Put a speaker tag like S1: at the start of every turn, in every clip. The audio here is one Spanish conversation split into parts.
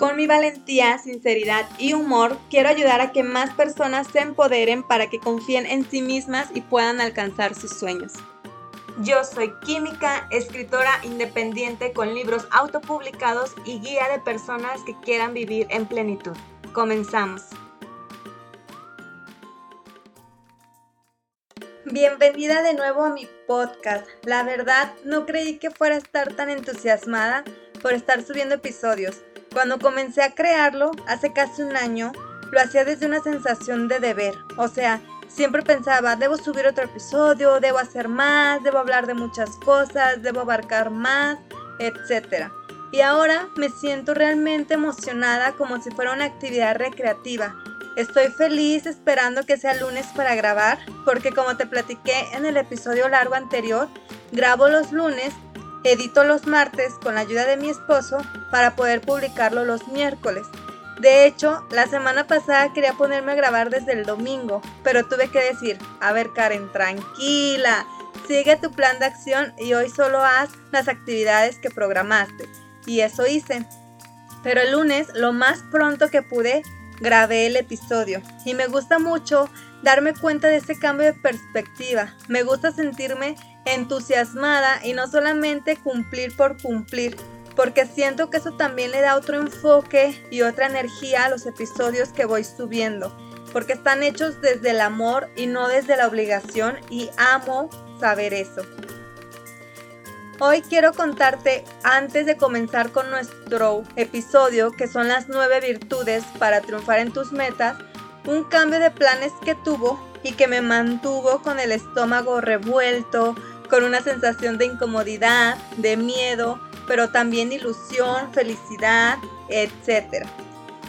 S1: Con mi valentía, sinceridad y humor, quiero ayudar a que más personas se empoderen para que confíen en sí mismas y puedan alcanzar sus sueños. Yo soy química, escritora independiente con libros autopublicados y guía de personas que quieran vivir en plenitud. Comenzamos. Bienvenida de nuevo a mi podcast. La verdad, no creí que fuera a estar tan entusiasmada por estar subiendo episodios cuando comencé a crearlo, hace casi un año, lo hacía desde una sensación de deber. O sea, siempre pensaba, debo subir otro episodio, debo hacer más, debo hablar de muchas cosas, debo abarcar más, etc. Y ahora me siento realmente emocionada como si fuera una actividad recreativa. Estoy feliz esperando que sea lunes para grabar, porque como te platiqué en el episodio largo anterior, grabo los lunes Edito los martes con la ayuda de mi esposo para poder publicarlo los miércoles. De hecho, la semana pasada quería ponerme a grabar desde el domingo, pero tuve que decir, a ver Karen, tranquila, sigue tu plan de acción y hoy solo haz las actividades que programaste. Y eso hice. Pero el lunes, lo más pronto que pude, grabé el episodio. Y me gusta mucho darme cuenta de ese cambio de perspectiva. Me gusta sentirme entusiasmada y no solamente cumplir por cumplir, porque siento que eso también le da otro enfoque y otra energía a los episodios que voy subiendo, porque están hechos desde el amor y no desde la obligación y amo saber eso. Hoy quiero contarte, antes de comenzar con nuestro episodio, que son las nueve virtudes para triunfar en tus metas, un cambio de planes que tuvo y que me mantuvo con el estómago revuelto, con una sensación de incomodidad, de miedo, pero también ilusión, felicidad, etc.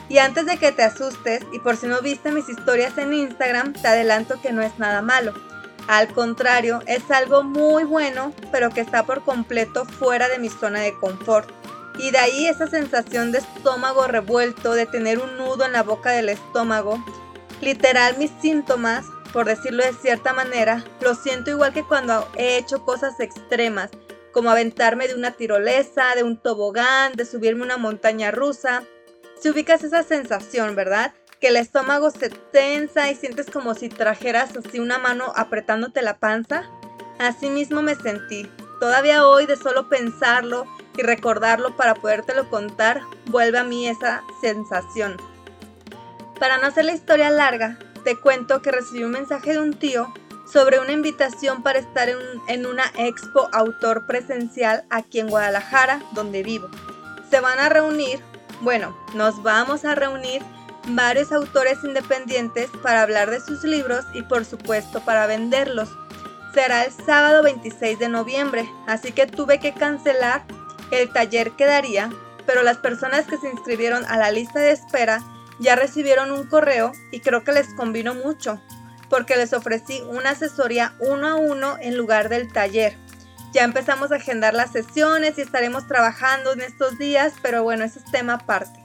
S1: Y antes de que te asustes, y por si no viste mis historias en Instagram, te adelanto que no es nada malo. Al contrario, es algo muy bueno, pero que está por completo fuera de mi zona de confort. Y de ahí esa sensación de estómago revuelto, de tener un nudo en la boca del estómago. Literal, mis síntomas por decirlo de cierta manera, lo siento igual que cuando he hecho cosas extremas, como aventarme de una tirolesa, de un tobogán, de subirme una montaña rusa. Si ubicas esa sensación, ¿verdad? Que el estómago se tensa y sientes como si trajeras así una mano apretándote la panza. Así mismo me sentí. Todavía hoy de solo pensarlo y recordarlo para podértelo contar, vuelve a mí esa sensación. Para no hacer la historia larga, te cuento que recibí un mensaje de un tío sobre una invitación para estar en, una expo autor presencial aquí en Guadalajara, donde vivo. Se van a reunir, bueno, nos vamos a reunir varios autores independientes para hablar de sus libros y por supuesto para venderlos. Será el sábado 26 de noviembre, así que tuve que cancelar el taller que daría, pero las personas que se inscribieron a la lista de espera ya recibieron un correo y creo que les convino mucho, porque les ofrecí una asesoría uno a uno en lugar del taller. Ya empezamos a agendar las sesiones y estaremos trabajando en estos días, pero bueno, ese es tema aparte.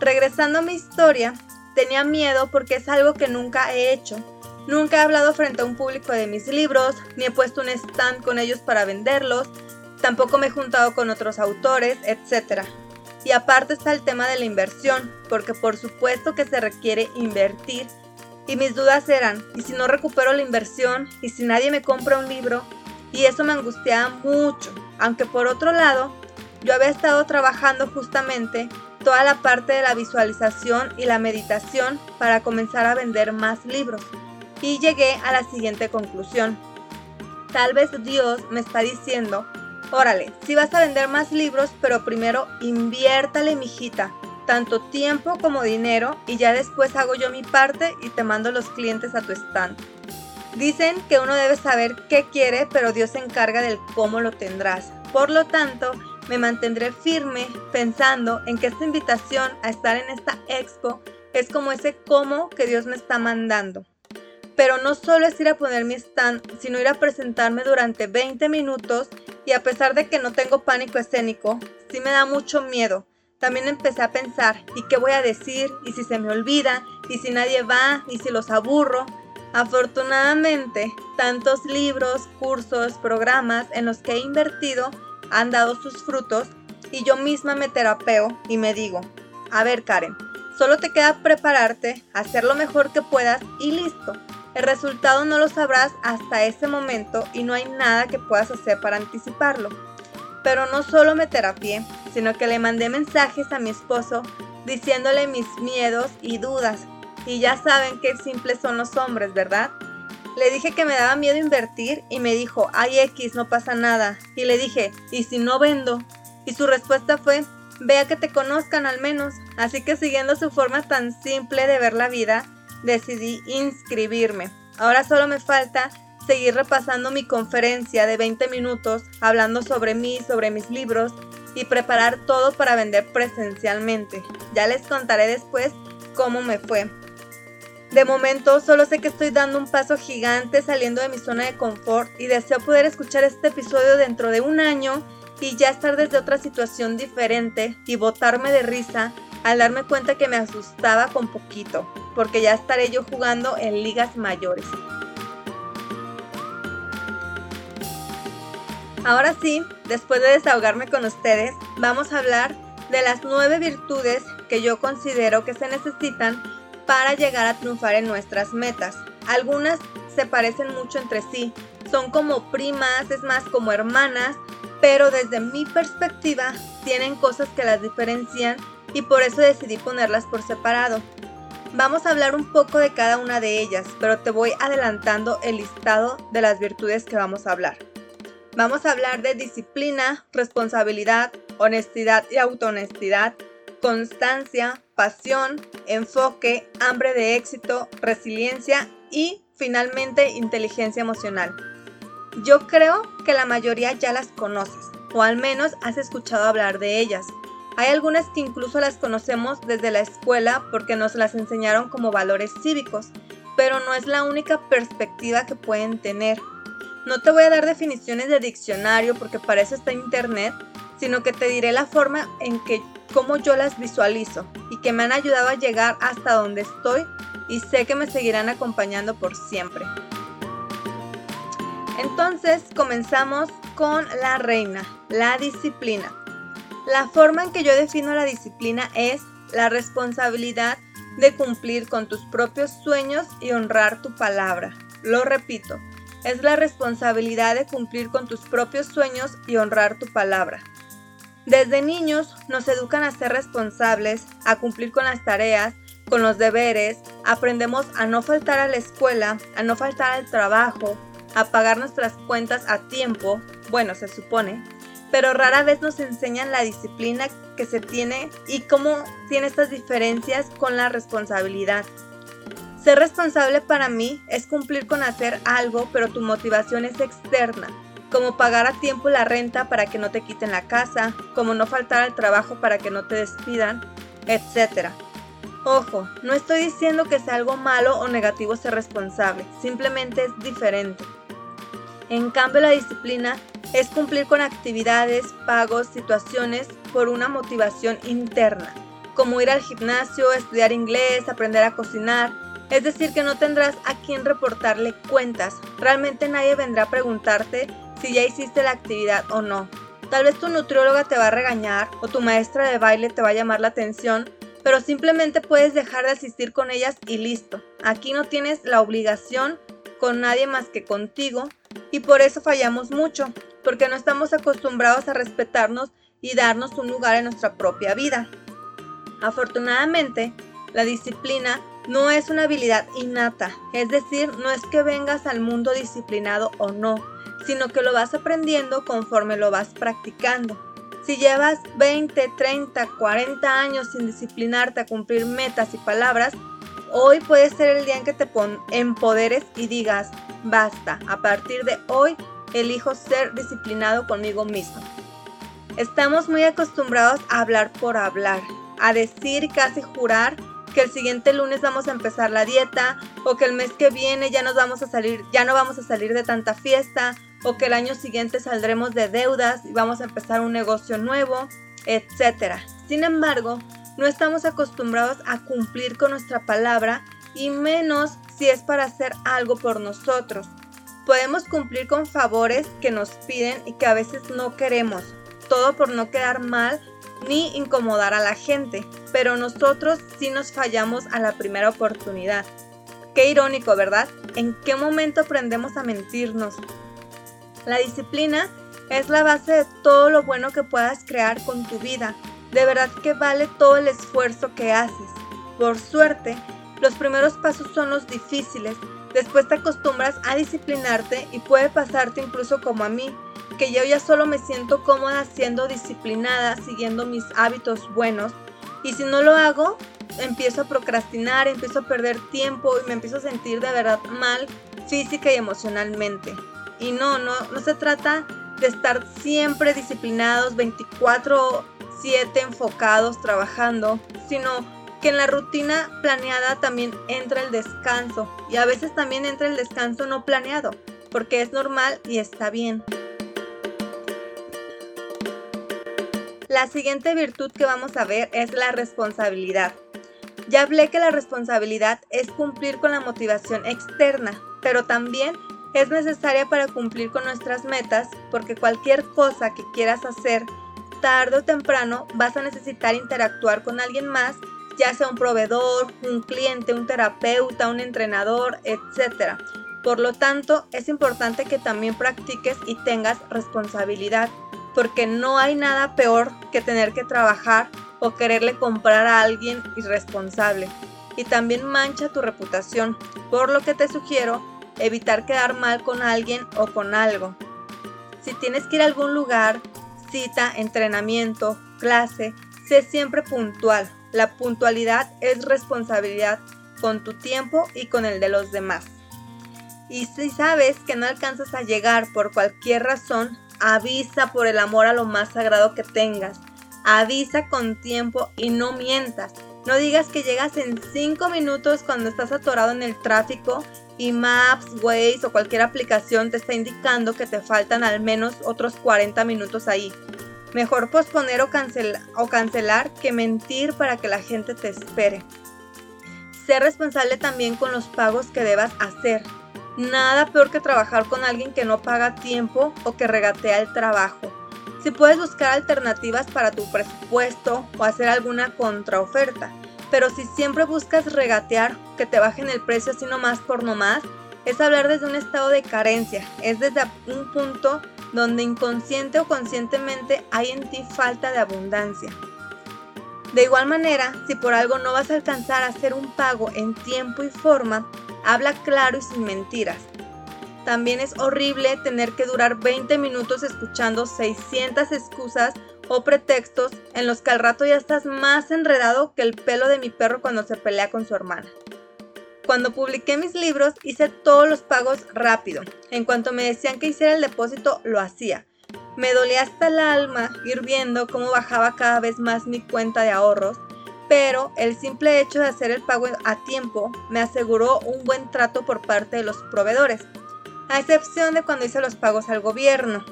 S1: Regresando a mi historia, tenía miedo porque es algo que nunca he hecho. Nunca he hablado frente a un público de mis libros, ni he puesto un stand con ellos para venderlos, tampoco me he juntado con otros autores, etc. Y aparte está el tema de la inversión, porque por supuesto que se requiere invertir. Y mis dudas eran, ¿y si no recupero la inversión? ¿Y si nadie me compra un libro? Y eso me angustiaba mucho, aunque por otro lado, yo había estado trabajando justamente toda la parte de la visualización y la meditación para comenzar a vender más libros. Y llegué a la siguiente conclusión. Tal vez Dios me está diciendo Órale, si vas a vender más libros, pero primero inviértale, mijita, tanto tiempo como dinero y ya después hago yo mi parte y te mando los clientes a tu stand. Dicen que uno debe saber qué quiere, pero Dios se encarga del cómo lo tendrás. Por lo tanto, me mantendré firme pensando en que esta invitación a estar en esta expo es como ese cómo que Dios me está mandando. Pero no solo es ir a poner mi stand, sino ir a presentarme durante 20 minutos y a pesar de que no tengo pánico escénico, sí me da mucho miedo. También empecé a pensar, ¿y qué voy a decir? ¿Y si se me olvida? ¿Y si nadie va? ¿Y si los aburro? Afortunadamente, tantos libros, cursos, programas en los que he invertido han dado sus frutos y yo misma me terapeo y me digo, a ver Karen, solo te queda prepararte, hacer lo mejor que puedas y listo. El resultado no lo sabrás hasta ese momento y no hay nada que puedas hacer para anticiparlo. Pero no solo me terapié, sino que le mandé mensajes a mi esposo diciéndole mis miedos y dudas. Y ya saben qué simples son los hombres, ¿verdad? Le dije que me daba miedo invertir y me dijo, ay X, no pasa nada. Y le dije, ¿y si no vendo? Y su respuesta fue, vea que te conozcan al menos. Así que siguiendo su forma tan simple de ver la vida, decidí inscribirme. Ahora solo me falta seguir repasando mi conferencia de 20 minutos, hablando sobre mí, sobre mis libros y preparar todo para vender presencialmente. Ya les contaré después cómo me fue. De momento solo sé que estoy dando un paso gigante saliendo de mi zona de confort y deseo poder escuchar este episodio dentro de un año y ya estar desde otra situación diferente y botarme de risa al darme cuenta que me asustaba con poquito, porque ya estaré yo jugando en ligas mayores. Ahora sí, después de desahogarme con ustedes, vamos a hablar de las nueve virtudes que yo considero que se necesitan para llegar a triunfar en nuestras metas. Algunas se parecen mucho entre sí, son como primas, es más como hermanas, pero desde mi perspectiva tienen cosas que las diferencian y por eso decidí ponerlas por separado. Vamos a hablar un poco de cada una de ellas, pero te voy adelantando el listado de las virtudes que vamos a hablar. Vamos a hablar de disciplina, responsabilidad, honestidad y autohonestidad, constancia, pasión, enfoque, hambre de éxito, resiliencia y finalmente inteligencia emocional. Yo creo que la mayoría ya las conoces o al menos has escuchado hablar de ellas. Hay algunas que incluso las conocemos desde la escuela porque nos las enseñaron como valores cívicos, pero no es la única perspectiva que pueden tener. No te voy a dar definiciones de diccionario porque para eso está internet, sino que te diré la forma en que cómo yo las visualizo y que me han ayudado a llegar hasta donde estoy y sé que me seguirán acompañando por siempre. Entonces comenzamos con la reina, la disciplina. La forma en que yo defino la disciplina es la responsabilidad de cumplir con tus propios sueños y honrar tu palabra. Lo repito, es la responsabilidad de cumplir con tus propios sueños y honrar tu palabra. Desde niños nos educan a ser responsables, a cumplir con las tareas, con los deberes, aprendemos a no faltar a la escuela, a no faltar al trabajo, a pagar nuestras cuentas a tiempo, bueno, se supone, pero rara vez nos enseñan la disciplina que se tiene y cómo tiene estas diferencias con la responsabilidad. Ser responsable para mí es cumplir con hacer algo, pero tu motivación es externa, como pagar a tiempo la renta para que no te quiten la casa, como no faltar al trabajo para que no te despidan, etc. Ojo, no estoy diciendo que sea algo malo o negativo ser responsable, simplemente es diferente. En cambio, la disciplina es cumplir con actividades, pagos, situaciones por una motivación interna, como ir al gimnasio, estudiar inglés, aprender a cocinar, es decir, que no tendrás a quien reportarle cuentas. Realmente nadie vendrá a preguntarte si ya hiciste la actividad o no. Tal vez tu nutrióloga te va a regañar o tu maestra de baile te va a llamar la atención, pero simplemente puedes dejar de asistir con ellas y listo. Aquí no tienes la obligación con nadie más que contigo y por eso fallamos mucho, porque no estamos acostumbrados a respetarnos y darnos un lugar en nuestra propia vida. Afortunadamente, la disciplina no es una habilidad innata, es decir, no es que vengas al mundo disciplinado o no, sino que lo vas aprendiendo conforme lo vas practicando. Si llevas 20, 30, 40 años sin disciplinarte a cumplir metas y palabras, hoy puede ser el día en que te empoderes y digas, basta, a partir de hoy elijo ser disciplinado conmigo mismo. Estamos muy acostumbrados a hablar por hablar, a decir casi jurar que el siguiente lunes vamos a empezar la dieta o que el mes que viene ya nos vamos a salir, ya no vamos a salir de tanta fiesta o que el año siguiente saldremos de deudas y vamos a empezar un negocio nuevo, etc. Sin embargo, no estamos acostumbrados a cumplir con nuestra palabra y menos si es para hacer algo por nosotros. Podemos cumplir con favores que nos piden y que a veces no queremos, todo por no quedar mal ni incomodar a la gente, pero nosotros sí nos fallamos a la primera oportunidad. Qué irónico, ¿verdad? ¿En qué momento aprendemos a mentirnos? La disciplina es la base de todo lo bueno que puedas crear con tu vida. De verdad que vale todo el esfuerzo que haces. Por suerte, los primeros pasos son los difíciles. Después te acostumbras a disciplinarte y puede pasarte incluso como a mí, que yo ya solo me siento cómoda siendo disciplinada, siguiendo mis hábitos buenos. Y si no lo hago, empiezo a procrastinar, empiezo a perder tiempo y me empiezo a sentir de verdad mal física y emocionalmente. Y no, no, no se trata de estar siempre disciplinados, 24/7 enfocados, trabajando, sino que en la rutina planeada también entra el descanso y a veces también entra el descanso no planeado, porque es normal y está bien. La siguiente virtud que vamos a ver es la responsabilidad. Ya hablé que la responsabilidad es cumplir con la motivación externa, pero también es necesaria para cumplir con nuestras metas porque cualquier cosa que quieras hacer, tarde o temprano vas a necesitar interactuar con alguien más, ya sea un proveedor, un cliente, un terapeuta, un entrenador, etc. Por lo tanto, es importante que también practiques y tengas responsabilidad, porque no hay nada peor que tener que trabajar o quererle comprar a alguien irresponsable. Y también mancha tu reputación, por lo que te sugiero evitar quedar mal con alguien o con algo. Si tienes que ir a algún lugar, cita, entrenamiento, clase, sé siempre puntual. La puntualidad es responsabilidad con tu tiempo y con el de los demás. Y si sabes que no alcanzas a llegar por cualquier razón, avisa por el amor a lo más sagrado que tengas. Avisa con tiempo y no mientas. No digas que llegas en 5 minutos cuando estás atorado en el tráfico y Maps, Waze o cualquier aplicación te está indicando que te faltan al menos otros 40 minutos ahí. Mejor posponer o, o cancelar que mentir para que la gente te espere. Sé responsable también con los pagos que debas hacer. Nada peor que trabajar con alguien que no paga tiempo o que regatea el trabajo. Si puedes buscar alternativas para tu presupuesto o hacer alguna contraoferta. Pero si siempre buscas regatear, que te bajen el precio así nomás por nomás, es hablar desde un estado de carencia, es desde un punto donde inconsciente o conscientemente hay en ti falta de abundancia. De igual manera, si por algo no vas a alcanzar a hacer un pago en tiempo y forma, habla claro y sin mentiras. También es horrible tener que durar 20 minutos escuchando 600 excusas o pretextos en los que al rato ya estás más enredado que el pelo de mi perro cuando se pelea con su hermana. Cuando publiqué mis libros hice todos los pagos rápido. En cuanto me decían que hiciera el depósito, lo hacía. Me dolía hasta el alma ir viendo cómo bajaba cada vez más mi cuenta de ahorros, pero el simple hecho de hacer el pago a tiempo me aseguró un buen trato por parte de los proveedores a excepción de cuando hice los pagos al gobierno.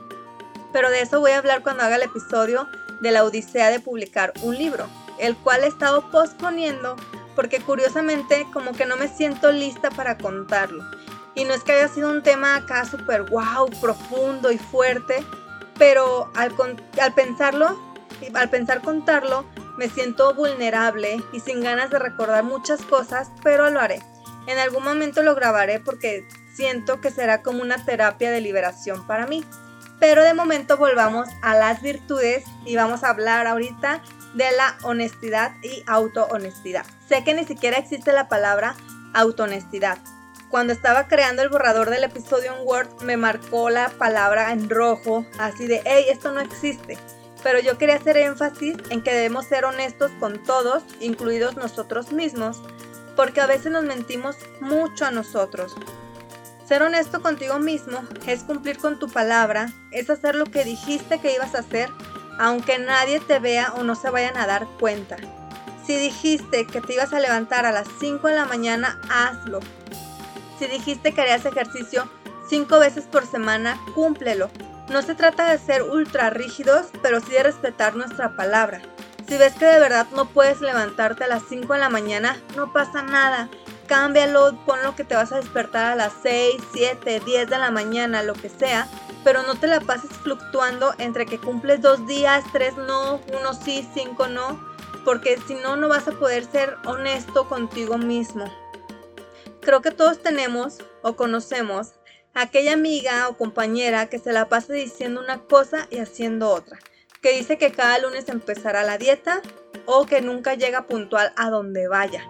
S1: Pero de eso voy a hablar cuando haga el episodio de la odisea de publicar un libro, el cual he estado posponiendo porque curiosamente como que no me siento lista para contarlo. Y no es que haya sido un tema acá súper wow, profundo y fuerte, pero al, al pensarlo, al pensar contarlo, me siento vulnerable y sin ganas de recordar muchas cosas, pero lo haré. En algún momento lo grabaré porque siento que será como una terapia de liberación para mí. Pero de momento volvamos a las virtudes y vamos a hablar ahorita de la honestidad y autohonestidad. Sé que ni siquiera existe la palabra autohonestidad. Cuando estaba creando el borrador del episodio en Word me marcó la palabra en rojo, así de, hey, esto no existe. Pero yo quería hacer énfasis en que debemos ser honestos con todos, incluidos nosotros mismos, porque a veces nos mentimos mucho a nosotros. Ser honesto contigo mismo es cumplir con tu palabra, es hacer lo que dijiste que ibas a hacer, aunque nadie te vea o no se vayan a dar cuenta. Si dijiste que te ibas a levantar a las 5 de la mañana, hazlo. Si dijiste que harías ejercicio 5 veces por semana, cúmplelo. No se trata de ser ultra rígidos, pero sí de respetar nuestra palabra. Si ves que de verdad no puedes levantarte a las 5 de la mañana, no pasa nada. Cámbialo, lo que te vas a despertar a las 6, 7, 10 de la mañana, lo que sea, pero no te la pases fluctuando entre que cumples dos días, tres no, uno sí, cinco no, porque si no, no vas a poder ser honesto contigo mismo. Creo que todos tenemos o conocemos aquella amiga o compañera que se la pasa diciendo una cosa y haciendo otra, que dice que cada lunes empezará la dieta o que nunca llega puntual a donde vaya.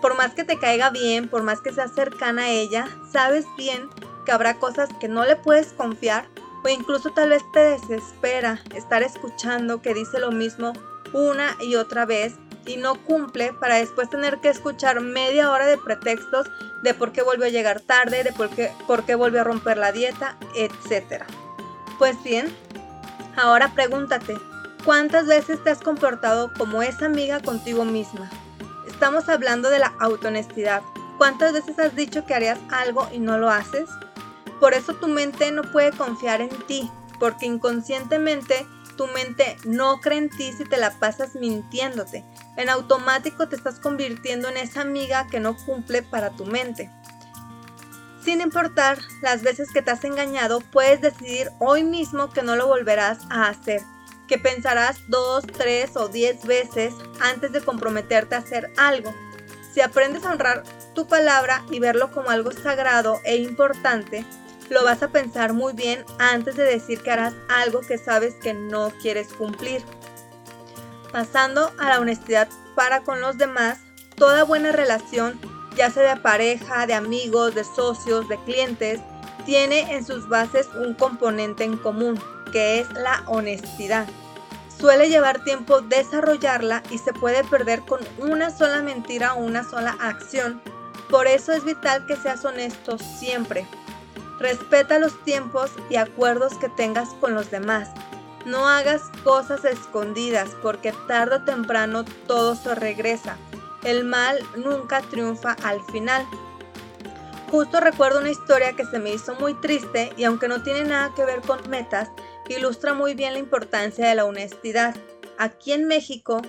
S1: Por más que te caiga bien, por más que seas cercana a ella, sabes bien que habrá cosas que no le puedes confiar o incluso tal vez te desespera estar escuchando que dice lo mismo una y otra vez y no cumple para después tener que escuchar media hora de pretextos de por qué volvió a llegar tarde, de por qué, por qué volvió a romper la dieta, etc. Pues bien, ahora pregúntate, ¿cuántas veces te has comportado como esa amiga contigo misma? Estamos hablando de la autohonestidad. ¿Cuántas veces has dicho que harías algo y no lo haces? Por eso tu mente no puede confiar en ti, porque inconscientemente tu mente no cree en ti si te la pasas mintiéndote. En automático te estás convirtiendo en esa amiga que no cumple para tu mente. Sin importar las veces que te has engañado, puedes decidir hoy mismo que no lo volverás a hacer, que pensarás dos, tres o diez veces antes de comprometerte a hacer algo. Si aprendes a honrar tu palabra y verlo como algo sagrado e importante, lo vas a pensar muy bien antes de decir que harás algo que sabes que no quieres cumplir. Pasando a la honestidad para con los demás, toda buena relación, ya sea de pareja, de amigos, de socios, de clientes, tiene en sus bases un componente en común, que es la honestidad. Suele llevar tiempo desarrollarla y se puede perder con una sola mentira o una sola acción. Por eso es vital que seas honesto siempre, Respeta los tiempos y acuerdos que tengas con los demás. No hagas cosas escondidas porque tarde o temprano todo se regresa. El mal nunca triunfa al final. Justo recuerdo una historia que se me hizo muy triste y aunque no tiene nada que ver con metas, ilustra muy bien la importancia de la honestidad. Aquí en México,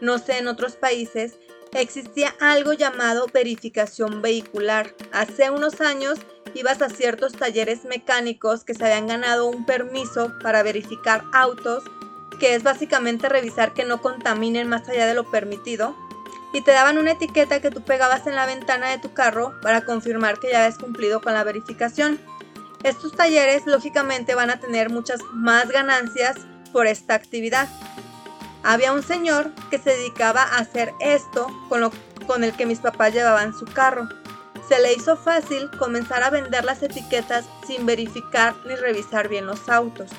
S1: no sé en otros países, existía algo llamado verificación vehicular. Hace unos años ibas a ciertos talleres mecánicos que se habían ganado un permiso para verificar autos, que es básicamente revisar que no contaminen más allá de lo permitido, y te daban una etiqueta que tú pegabas en la ventana de tu carro para confirmar que ya habías cumplido con la verificación. Estos talleres lógicamente van a tener muchas más ganancias por esta actividad. Había un señor que se dedicaba a hacer esto con, lo, con el que mis papás llevaban su carro se le hizo fácil comenzar a vender las etiquetas sin verificar ni revisar bien los autos.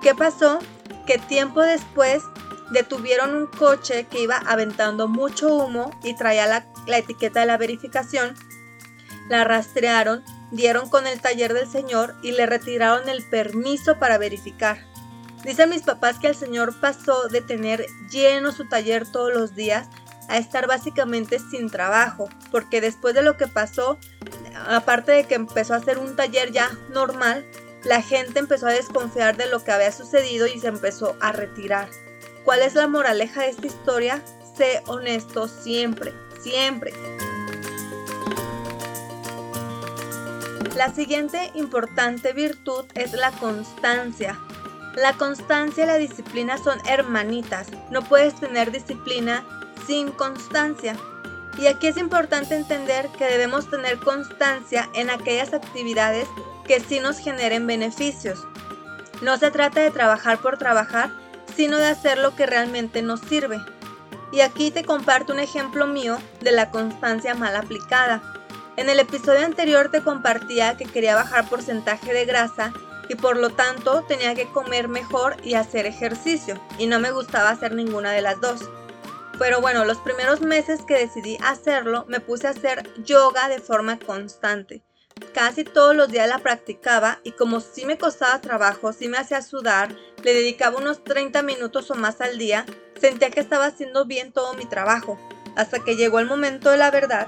S1: ¿Qué pasó? Que tiempo después detuvieron un coche que iba aventando mucho humo y traía la, etiqueta de la verificación, la rastrearon, dieron con el taller del señor y le retiraron el permiso para verificar. Dicen mis papás que el señor pasó de tener lleno su taller todos los días a estar básicamente sin trabajo, porque después de lo que pasó, aparte de que empezó a hacer un taller ya normal, la gente empezó a desconfiar de lo que había sucedido y se empezó a retirar. ¿Cuál es la moraleja de esta historia? Sé honesto siempre, siempre. La siguiente importante virtud es la constancia. La constancia y la disciplina son hermanitas. No puedes tener disciplina sin constancia. Y aquí es importante entender que debemos tener constancia en aquellas actividades que sí nos generen beneficios. No se trata de trabajar por trabajar, sino de hacer lo que realmente nos sirve. Y aquí te comparto un ejemplo mío de la constancia mal aplicada. En el episodio anterior te compartía que quería bajar porcentaje de grasa y por lo tanto tenía que comer mejor y hacer ejercicio, y no me gustaba hacer ninguna de las dos. Pero bueno, los primeros meses que decidí hacerlo, me puse a hacer yoga de forma constante. Casi todos los días la practicaba y como sí me costaba trabajo, sí me hacía sudar, le dedicaba unos 30 minutos o más al día, sentía que estaba haciendo bien todo mi trabajo. hasta que llegó el momento de la verdad,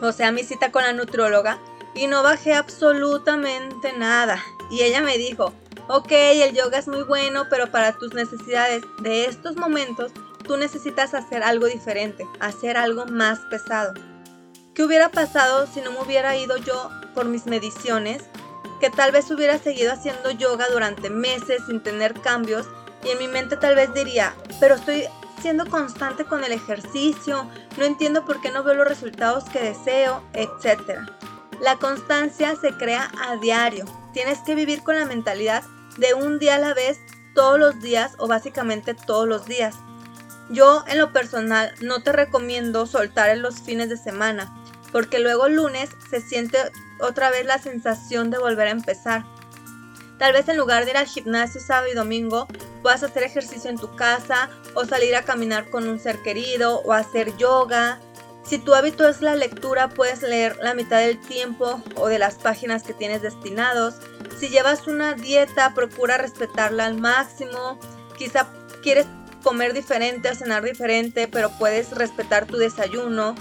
S1: o sea, mi cita con la nutrióloga, y no bajé absolutamente nada. Y ella me dijo, ok, el yoga es muy bueno, pero para tus necesidades de estos momentos, tú necesitas hacer algo diferente, hacer algo más pesado. ¿Qué hubiera pasado si no me hubiera ido yo por mis mediciones? Que tal vez hubiera seguido haciendo yoga durante meses sin tener cambios y en mi mente tal vez diría, pero estoy siendo constante con el ejercicio, no entiendo por qué no veo los resultados que deseo, etc. La constancia se crea a diario. Tienes que vivir con la mentalidad de un día a la vez, todos los días o básicamente todos los días. Yo en lo personal no te recomiendo soltar en los fines de semana, porque luego lunes se siente otra vez la sensación de volver a empezar. Tal vez en lugar de ir al gimnasio sábado y domingo, puedas hacer ejercicio en tu casa o salir a caminar con un ser querido o hacer yoga. Si tu hábito es la lectura, puedes leer la mitad del tiempo o de las páginas que tienes destinados. Si llevas una dieta, procura respetarla al máximo. Quizá quieres comer diferente o cenar diferente, pero puedes respetar tu desayuno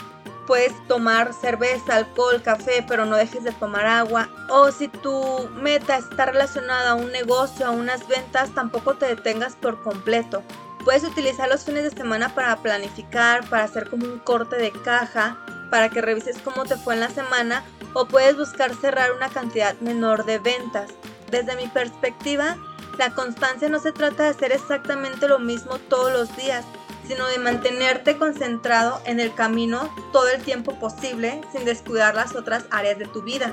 S1: puedes tomar cerveza, alcohol, café, pero no dejes de tomar agua. O si tu meta está relacionada a un negocio, a unas ventas, tampoco te detengas por completo. Puedes utilizar los fines de semana para planificar, para hacer como un corte de caja, para que revises cómo te fue en la semana o puedes buscar cerrar una cantidad menor de ventas. Desde mi perspectiva, la constancia no se trata de hacer exactamente lo mismo todos los días, sino de mantenerte concentrado en el camino todo el tiempo posible sin descuidar las otras áreas de tu vida.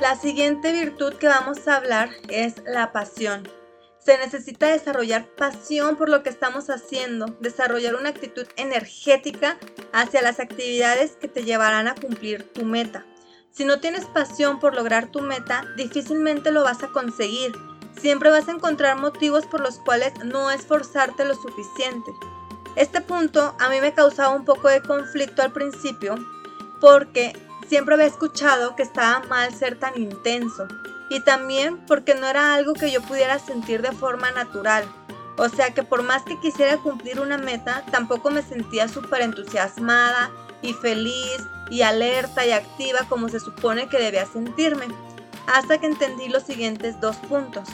S1: La siguiente virtud que vamos a hablar es la pasión. Se necesita desarrollar pasión por lo que estamos haciendo, desarrollar una actitud energética hacia las actividades que te llevarán a cumplir tu meta. Si no tienes pasión por lograr tu meta, difícilmente lo vas a conseguir Siempre vas a encontrar motivos por los cuales no esforzarte lo suficiente. Este punto a mí me causaba un poco de conflicto al principio porque siempre había escuchado que estaba mal ser tan intenso y también porque no era algo que yo pudiera sentir de forma natural. O sea que por más que quisiera cumplir una meta, tampoco me sentía súper entusiasmada y feliz y alerta y activa como se supone que debía sentirme. Hasta que entendí los siguientes dos puntos.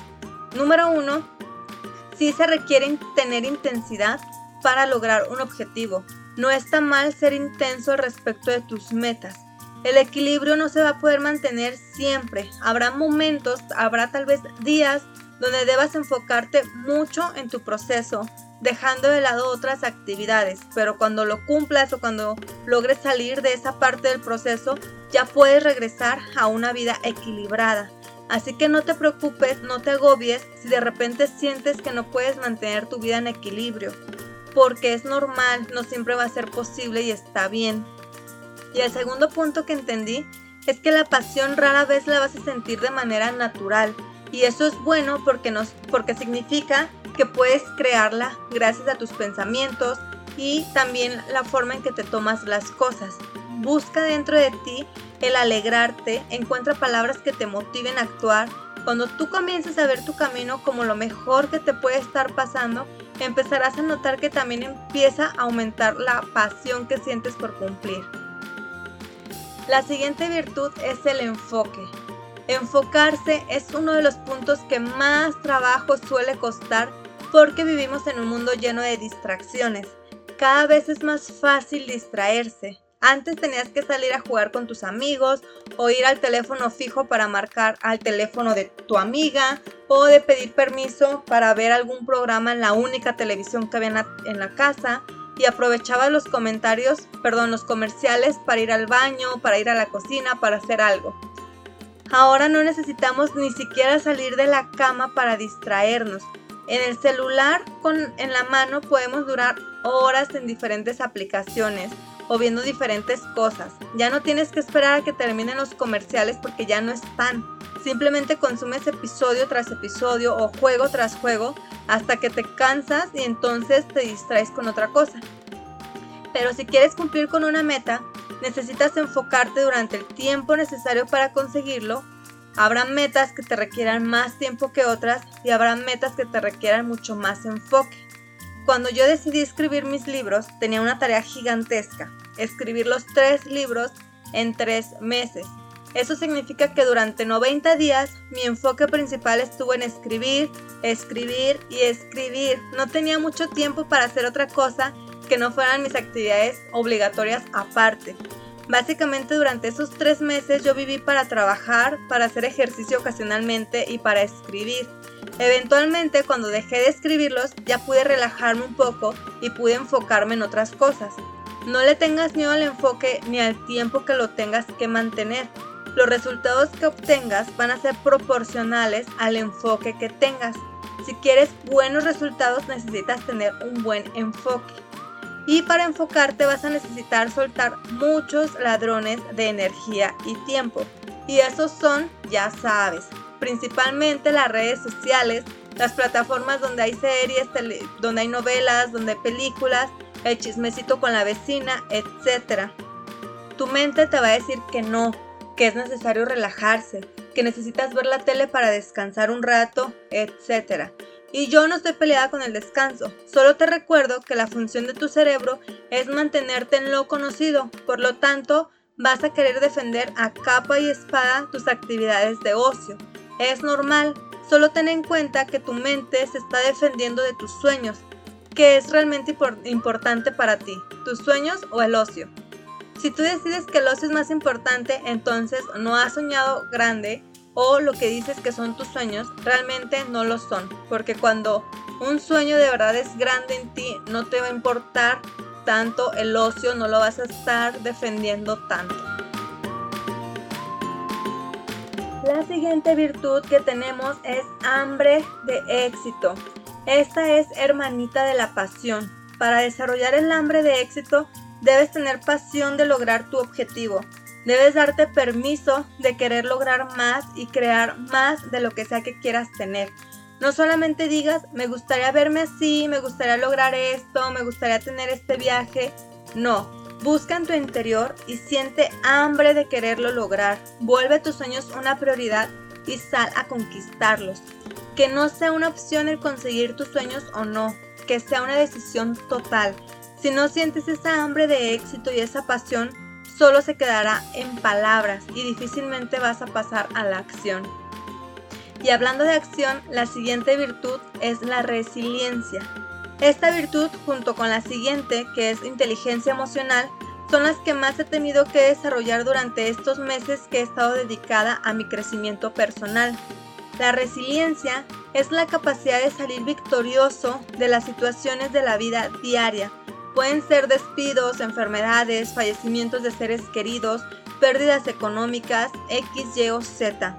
S1: Número uno, sí se requiere tener intensidad para lograr un objetivo. No está mal ser intenso respecto de tus metas. El equilibrio no se va a poder mantener siempre. Habrá momentos, habrá tal vez días donde debas enfocarte mucho en tu proceso, dejando de lado otras actividades, pero cuando lo cumplas o cuando logres salir de esa parte del proceso, ya puedes regresar a una vida equilibrada. Así que no te preocupes, no te agobies si de repente sientes que no puedes mantener tu vida en equilibrio, porque es normal, no siempre va a ser posible y está bien. Y el segundo punto que entendí es que la pasión rara vez la vas a sentir de manera natural. Y eso es bueno porque, nos, porque significa que puedes crearla gracias a tus pensamientos y también la forma en que te tomas las cosas. Busca dentro de ti el alegrarte, encuentra palabras que te motiven a actuar. Cuando tú comiences a ver tu camino como lo mejor que te puede estar pasando, empezarás a notar que también empieza a aumentar la pasión que sientes por cumplir. La siguiente virtud es el enfoque. Enfocarse es uno de los puntos que más trabajo suele costar porque vivimos en un mundo lleno de distracciones. Cada vez es más fácil distraerse. Antes tenías que salir a jugar con tus amigos o ir al teléfono fijo para marcar al teléfono de tu amiga o de pedir permiso para ver algún programa en la única televisión que había en la casa y aprovechabas los comentarios, perdón, los comerciales para ir al baño, para ir a la cocina, para hacer algo. Ahora no necesitamos ni siquiera salir de la cama para distraernos. En el celular con, en la mano podemos durar horas en diferentes aplicaciones o viendo diferentes cosas. Ya no tienes que esperar a que terminen los comerciales porque ya no están. Simplemente consumes episodio tras episodio o juego tras juego hasta que te cansas y entonces te distraes con otra cosa. Pero si quieres cumplir con una meta, necesitas enfocarte durante el tiempo necesario para conseguirlo. Habrá metas que te requieran más tiempo que otras y habrá metas que te requieran mucho más enfoque. Cuando yo decidí escribir mis libros, tenía una tarea gigantesca, escribir los tres libros en tres meses. Eso significa que durante 90 días mi enfoque principal estuvo en escribir, escribir y escribir. No tenía mucho tiempo para hacer otra cosa que no fueran mis actividades obligatorias aparte. Básicamente durante esos tres meses yo viví para trabajar, para hacer ejercicio ocasionalmente y para escribir. Eventualmente cuando dejé de escribirlos ya pude relajarme un poco y pude enfocarme en otras cosas. No le tengas miedo al enfoque ni al tiempo que lo tengas que mantener. Los resultados que obtengas van a ser proporcionales al enfoque que tengas. Si quieres buenos resultados necesitas tener un buen enfoque. Y para enfocarte vas a necesitar soltar muchos ladrones de energía y tiempo. Y esos son, ya sabes, principalmente las redes sociales, las plataformas donde hay series, donde hay novelas, donde hay películas, el chismecito con la vecina, etc. Tu mente te va a decir que no, que es necesario relajarse, que necesitas ver la tele para descansar un rato, etc. Y yo no estoy peleada con el descanso, solo te recuerdo que la función de tu cerebro es mantenerte en lo conocido, por lo tanto, vas a querer defender a capa y espada tus actividades de ocio. Es normal, solo ten en cuenta que tu mente se está defendiendo de tus sueños, ¿Qué es realmente importante para ti? ¿Tus sueños o el ocio? Si tú decides que el ocio es más importante, entonces no has soñado grande o lo que dices que son tus sueños realmente no lo son. Porque cuando un sueño de verdad es grande en ti, no te va a importar tanto el ocio, no lo vas a estar defendiendo tanto. La siguiente virtud que tenemos es hambre de éxito. Esta es hermanita de la pasión. Para desarrollar el hambre de éxito, debes tener pasión de lograr tu objetivo. Debes darte permiso de querer lograr más y crear más de lo que sea que quieras tener. No solamente digas, me gustaría verme así, me gustaría lograr esto, me gustaría tener este viaje. No, busca en tu interior y siente hambre de quererlo lograr. Vuelve tus sueños una prioridad y sal a conquistarlos. Que no sea una opción el conseguir tus sueños o no, que sea una decisión total. Si no sientes esa hambre de éxito y esa pasión, solo se quedará en palabras y difícilmente vas a pasar a la acción. Y hablando de acción, la siguiente virtud es la resiliencia. Esta virtud, junto con la siguiente, que es inteligencia emocional, son las que más he tenido que desarrollar durante estos meses que he estado dedicada a mi crecimiento personal. La resiliencia es la capacidad de salir victorioso de las situaciones de la vida diaria. Pueden ser despidos, enfermedades, fallecimientos de seres queridos, pérdidas económicas, X, Y o Z.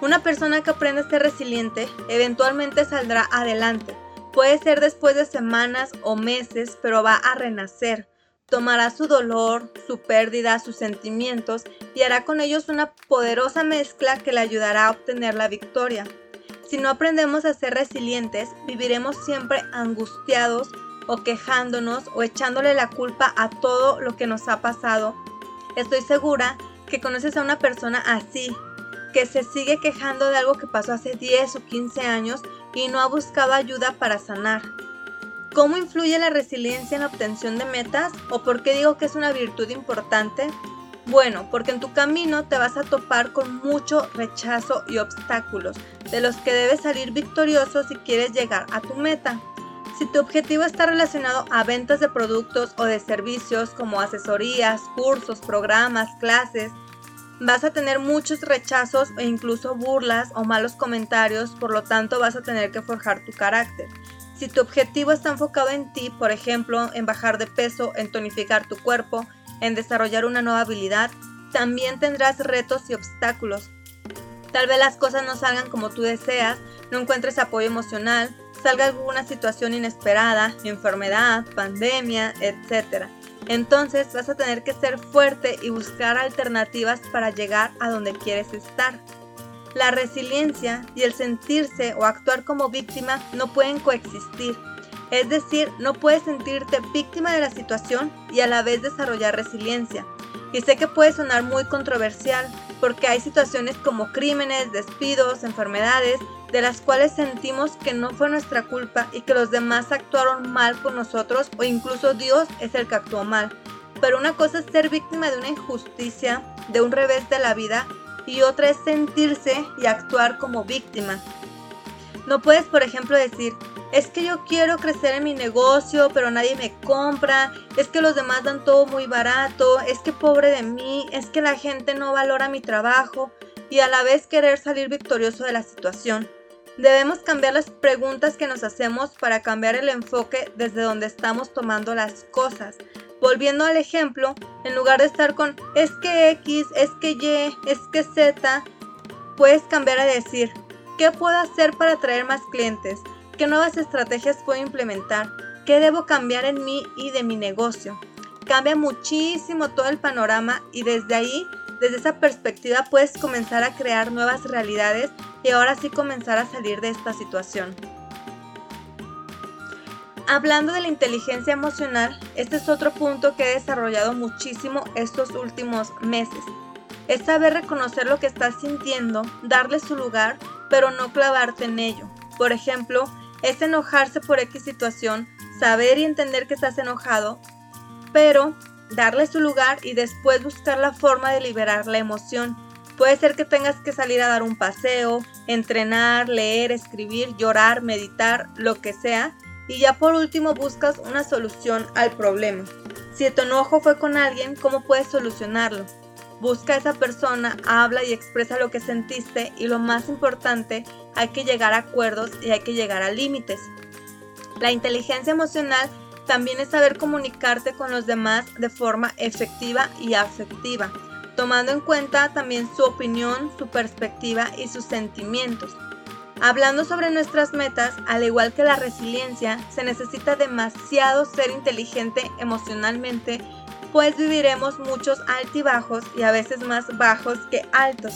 S1: Una persona que aprende a ser resiliente eventualmente saldrá adelante. Puede ser después de semanas o meses, pero va a renacer tomará su dolor, su pérdida, sus sentimientos y hará con ellos una poderosa mezcla que le ayudará a obtener la victoria. Si no aprendemos a ser resilientes, viviremos siempre angustiados o quejándonos o echándole la culpa a todo lo que nos ha pasado. Estoy segura que conoces a una persona así, que se sigue quejando de algo que pasó hace 10 o 15 años y no ha buscado ayuda para sanar. ¿Cómo influye la resiliencia en la obtención de metas? ¿O por qué digo que es una virtud importante? Bueno, porque en tu camino te vas a topar con mucho rechazo y obstáculos, de los que debes salir victorioso si quieres llegar a tu meta. Si tu objetivo está relacionado a ventas de productos o de servicios como asesorías, cursos, programas, clases, vas a tener muchos rechazos e incluso burlas o malos comentarios, por lo tanto vas a tener que forjar tu carácter. Si tu objetivo está enfocado en ti, por ejemplo, en bajar de peso, en tonificar tu cuerpo, en desarrollar una nueva habilidad, también tendrás retos y obstáculos. Tal vez las cosas no salgan como tú deseas, no encuentres apoyo emocional, salga alguna situación inesperada, enfermedad, pandemia, etc. Entonces vas a tener que ser fuerte y buscar alternativas para llegar a donde quieres estar. La resiliencia y el sentirse o actuar como víctima no pueden coexistir. Es decir, no puedes sentirte víctima de la situación y a la vez desarrollar resiliencia. Y sé que puede sonar muy controversial porque hay situaciones como crímenes, despidos, enfermedades de las cuales sentimos que no fue nuestra culpa y que los demás actuaron mal con nosotros o incluso Dios es el que actuó mal. Pero una cosa es ser víctima de una injusticia, de un revés de la vida, y otra es sentirse y actuar como víctima. No puedes, por ejemplo, decir, es que yo quiero crecer en mi negocio, pero nadie me compra, es que los demás dan todo muy barato, es que pobre de mí, es que la gente no valora mi trabajo y a la vez querer salir victorioso de la situación. Debemos cambiar las preguntas que nos hacemos para cambiar el enfoque desde donde estamos tomando las cosas. Volviendo al ejemplo, en lugar de estar con es que X, es que Y, es que Z, puedes cambiar a decir, ¿qué puedo hacer para atraer más clientes? ¿Qué nuevas estrategias puedo implementar? ¿Qué debo cambiar en mí y de mi negocio? Cambia muchísimo todo el panorama y desde ahí, desde esa perspectiva, puedes comenzar a crear nuevas realidades y ahora sí comenzar a salir de esta situación. Hablando de la inteligencia emocional, este es otro punto que he desarrollado muchísimo estos últimos meses. Es saber reconocer lo que estás sintiendo, darle su lugar, pero no clavarte en ello. Por ejemplo, es enojarse por X situación, saber y entender que estás enojado, pero darle su lugar y después buscar la forma de liberar la emoción. Puede ser que tengas que salir a dar un paseo, entrenar, leer, escribir, llorar, meditar, lo que sea, y ya por último buscas una solución al problema. Si tu enojo fue con alguien, ¿cómo puedes solucionarlo? Busca a esa persona, habla y expresa lo que sentiste y lo más importante, hay que llegar a acuerdos y hay que llegar a límites. La inteligencia emocional también es saber comunicarte con los demás de forma efectiva y afectiva, tomando en cuenta también su opinión, su perspectiva y sus sentimientos. Hablando sobre nuestras metas, al igual que la resiliencia, se necesita demasiado ser inteligente emocionalmente pues viviremos muchos altibajos y a veces más bajos que altos.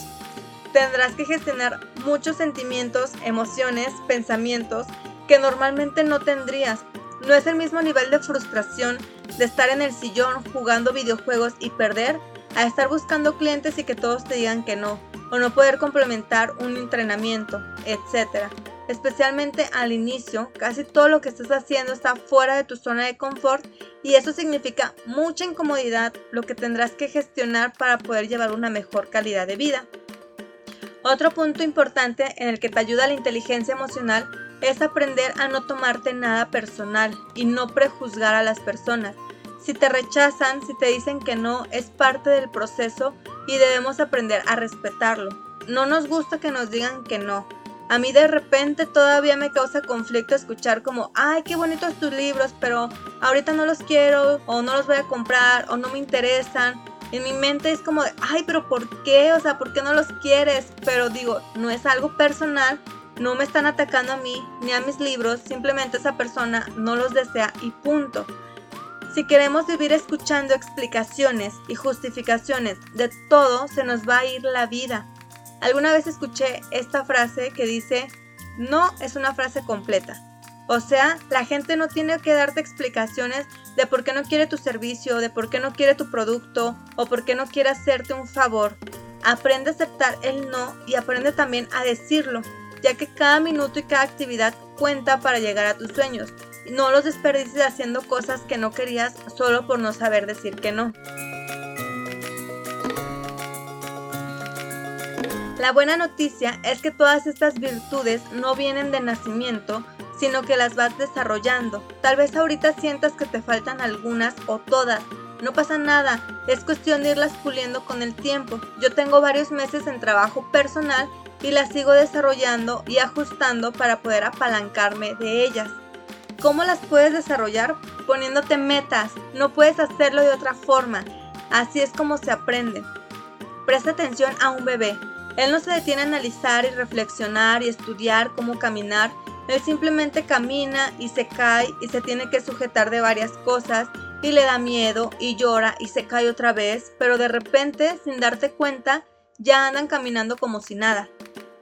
S1: Tendrás que gestionar muchos sentimientos, emociones, pensamientos que normalmente no tendrías. No es el mismo nivel de frustración de estar en el sillón jugando videojuegos y perder a estar buscando clientes y que todos te digan que no, o no poder complementar un entrenamiento, etc especialmente al inicio, casi todo lo que estás haciendo está fuera de tu zona de confort y eso significa mucha incomodidad, lo que tendrás que gestionar para poder llevar una mejor calidad de vida. Otro punto importante en el que te ayuda la inteligencia emocional es aprender a no tomarte nada personal y no prejuzgar a las personas. Si te rechazan, si te dicen que no, es parte del proceso y debemos aprender a respetarlo. No nos gusta que nos digan que no, a mí de repente todavía me causa conflicto escuchar como, ay, qué bonitos tus libros, pero ahorita no los quiero, o no los voy a comprar, o no me interesan. En mi mente es como, ay, pero ¿por qué? O sea, ¿por qué no los quieres? Pero digo, no es algo personal, no me están atacando a mí ni a mis libros, simplemente esa persona no los desea y punto. Si queremos vivir escuchando explicaciones y justificaciones de todo, se nos va a ir la vida. Alguna vez escuché esta frase que dice, no es una frase completa. O sea, la gente no tiene que darte explicaciones de por qué no quiere tu servicio, de por qué no quiere tu producto o por qué no quiere hacerte un favor. Aprende a aceptar el no y aprende también a decirlo, ya que cada minuto y cada actividad cuenta para llegar a tus sueños. No los desperdicies haciendo cosas que no querías solo por no saber decir que no. La buena noticia es que todas estas virtudes no vienen de nacimiento, sino que las vas desarrollando. Tal vez ahorita sientas que te faltan algunas o todas. No pasa nada, es cuestión de irlas puliendo con el tiempo. Yo tengo varios meses en trabajo personal y las sigo desarrollando y ajustando para poder apalancarme de ellas. ¿Cómo las puedes desarrollar? Poniéndote metas. No puedes hacerlo de otra forma. Así es como se aprende. Presta atención a un bebé. Él no se detiene a analizar y reflexionar y estudiar cómo caminar. Él simplemente camina y se cae y se tiene que sujetar de varias cosas y le da miedo y llora y se cae otra vez, pero de repente, sin darte cuenta, ya andan caminando como si nada.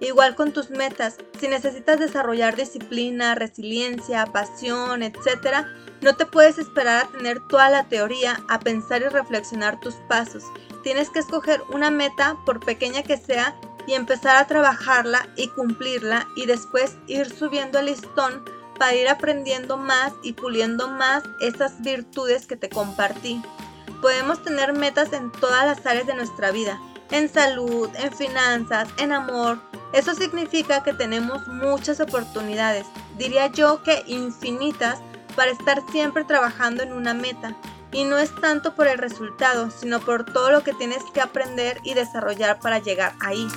S1: Igual con tus metas, si necesitas desarrollar disciplina, resiliencia, pasión, etc., no te puedes esperar a tener toda la teoría, a pensar y reflexionar tus pasos. Tienes que escoger una meta, por pequeña que sea, y empezar a trabajarla y cumplirla y después ir subiendo el listón para ir aprendiendo más y puliendo más esas virtudes que te compartí. Podemos tener metas en todas las áreas de nuestra vida, en salud, en finanzas, en amor. Eso significa que tenemos muchas oportunidades, diría yo que infinitas, para estar siempre trabajando en una meta. Y no es tanto por el resultado, sino por todo lo que tienes que aprender y desarrollar para llegar ahí.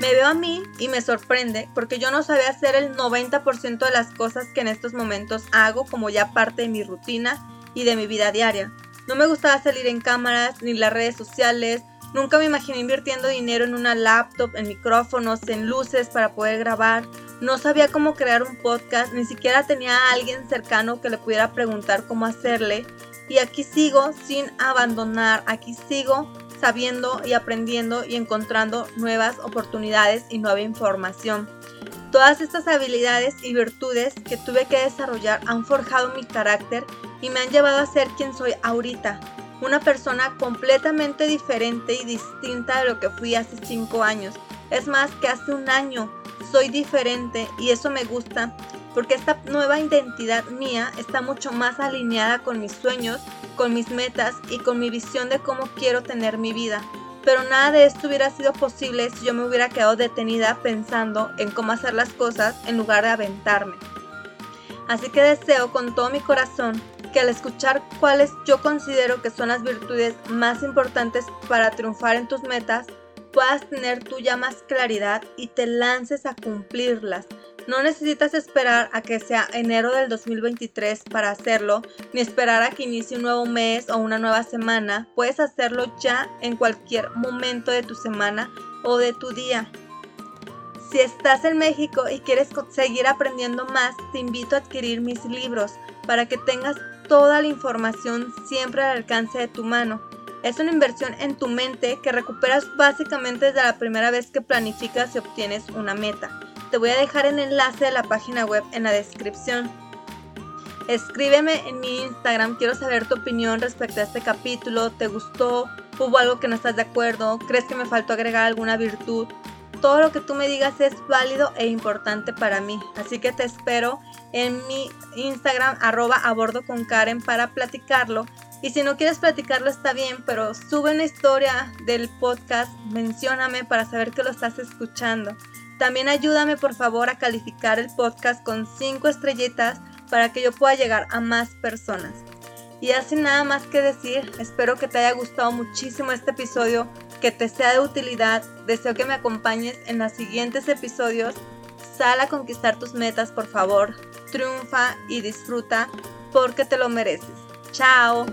S1: Me veo a mí y me sorprende porque yo no sabía hacer el 90% de las cosas que en estos momentos hago como ya parte de mi rutina y de mi vida diaria. No me gustaba salir en cámaras ni las redes sociales, nunca me imaginé invirtiendo dinero en una laptop, en micrófonos, en luces para poder grabar. No sabía cómo crear un podcast, ni siquiera tenía a alguien cercano que le pudiera preguntar cómo hacerle. Y aquí sigo sin abandonar, aquí sigo sabiendo y aprendiendo y encontrando nuevas oportunidades y nueva información. Todas estas habilidades y virtudes que tuve que desarrollar han forjado mi carácter y me han llevado a ser quien soy ahorita, una persona completamente diferente y distinta de lo que fui hace cinco años. Es más que hace un año soy diferente y eso me gusta porque esta nueva identidad mía está mucho más alineada con mis sueños, con mis metas y con mi visión de cómo quiero tener mi vida. Pero nada de esto hubiera sido posible si yo me hubiera quedado detenida pensando en cómo hacer las cosas en lugar de aventarme. Así que deseo con todo mi corazón que al escuchar cuáles yo considero que son las virtudes más importantes para triunfar en tus metas, puedas tener tú ya más claridad y te lances a cumplirlas no necesitas esperar a que sea enero del 2023 para hacerlo, ni esperar a que inicie un nuevo mes o una nueva semana. Puedes hacerlo ya en cualquier momento de tu semana o de tu día. Si estás en México y quieres seguir aprendiendo más, te invito a adquirir mis libros para que tengas toda la información siempre al alcance de tu mano. Es una inversión en tu mente que recuperas básicamente desde la primera vez que planificas y obtienes una meta. Te voy a dejar el enlace de la página web en la descripción. Escríbeme en mi Instagram, quiero saber tu opinión respecto a este capítulo. ¿Te gustó? ¿Hubo algo que no estás de acuerdo? ¿Crees que me faltó agregar alguna virtud? Todo lo que tú me digas es válido e importante para mí. Así que te espero en mi Instagram arroba a bordo con Karen para platicarlo. Y si no quieres platicarlo está bien, pero sube una historia del podcast, mencióname para saber que lo estás escuchando. También ayúdame por favor a calificar el podcast con 5 estrellitas para que yo pueda llegar a más personas. Y así nada más que decir, espero que te haya gustado muchísimo este episodio, que te sea de utilidad, deseo que me acompañes en los siguientes episodios. Sal a conquistar tus metas, por favor, triunfa y disfruta porque te lo mereces. Chao.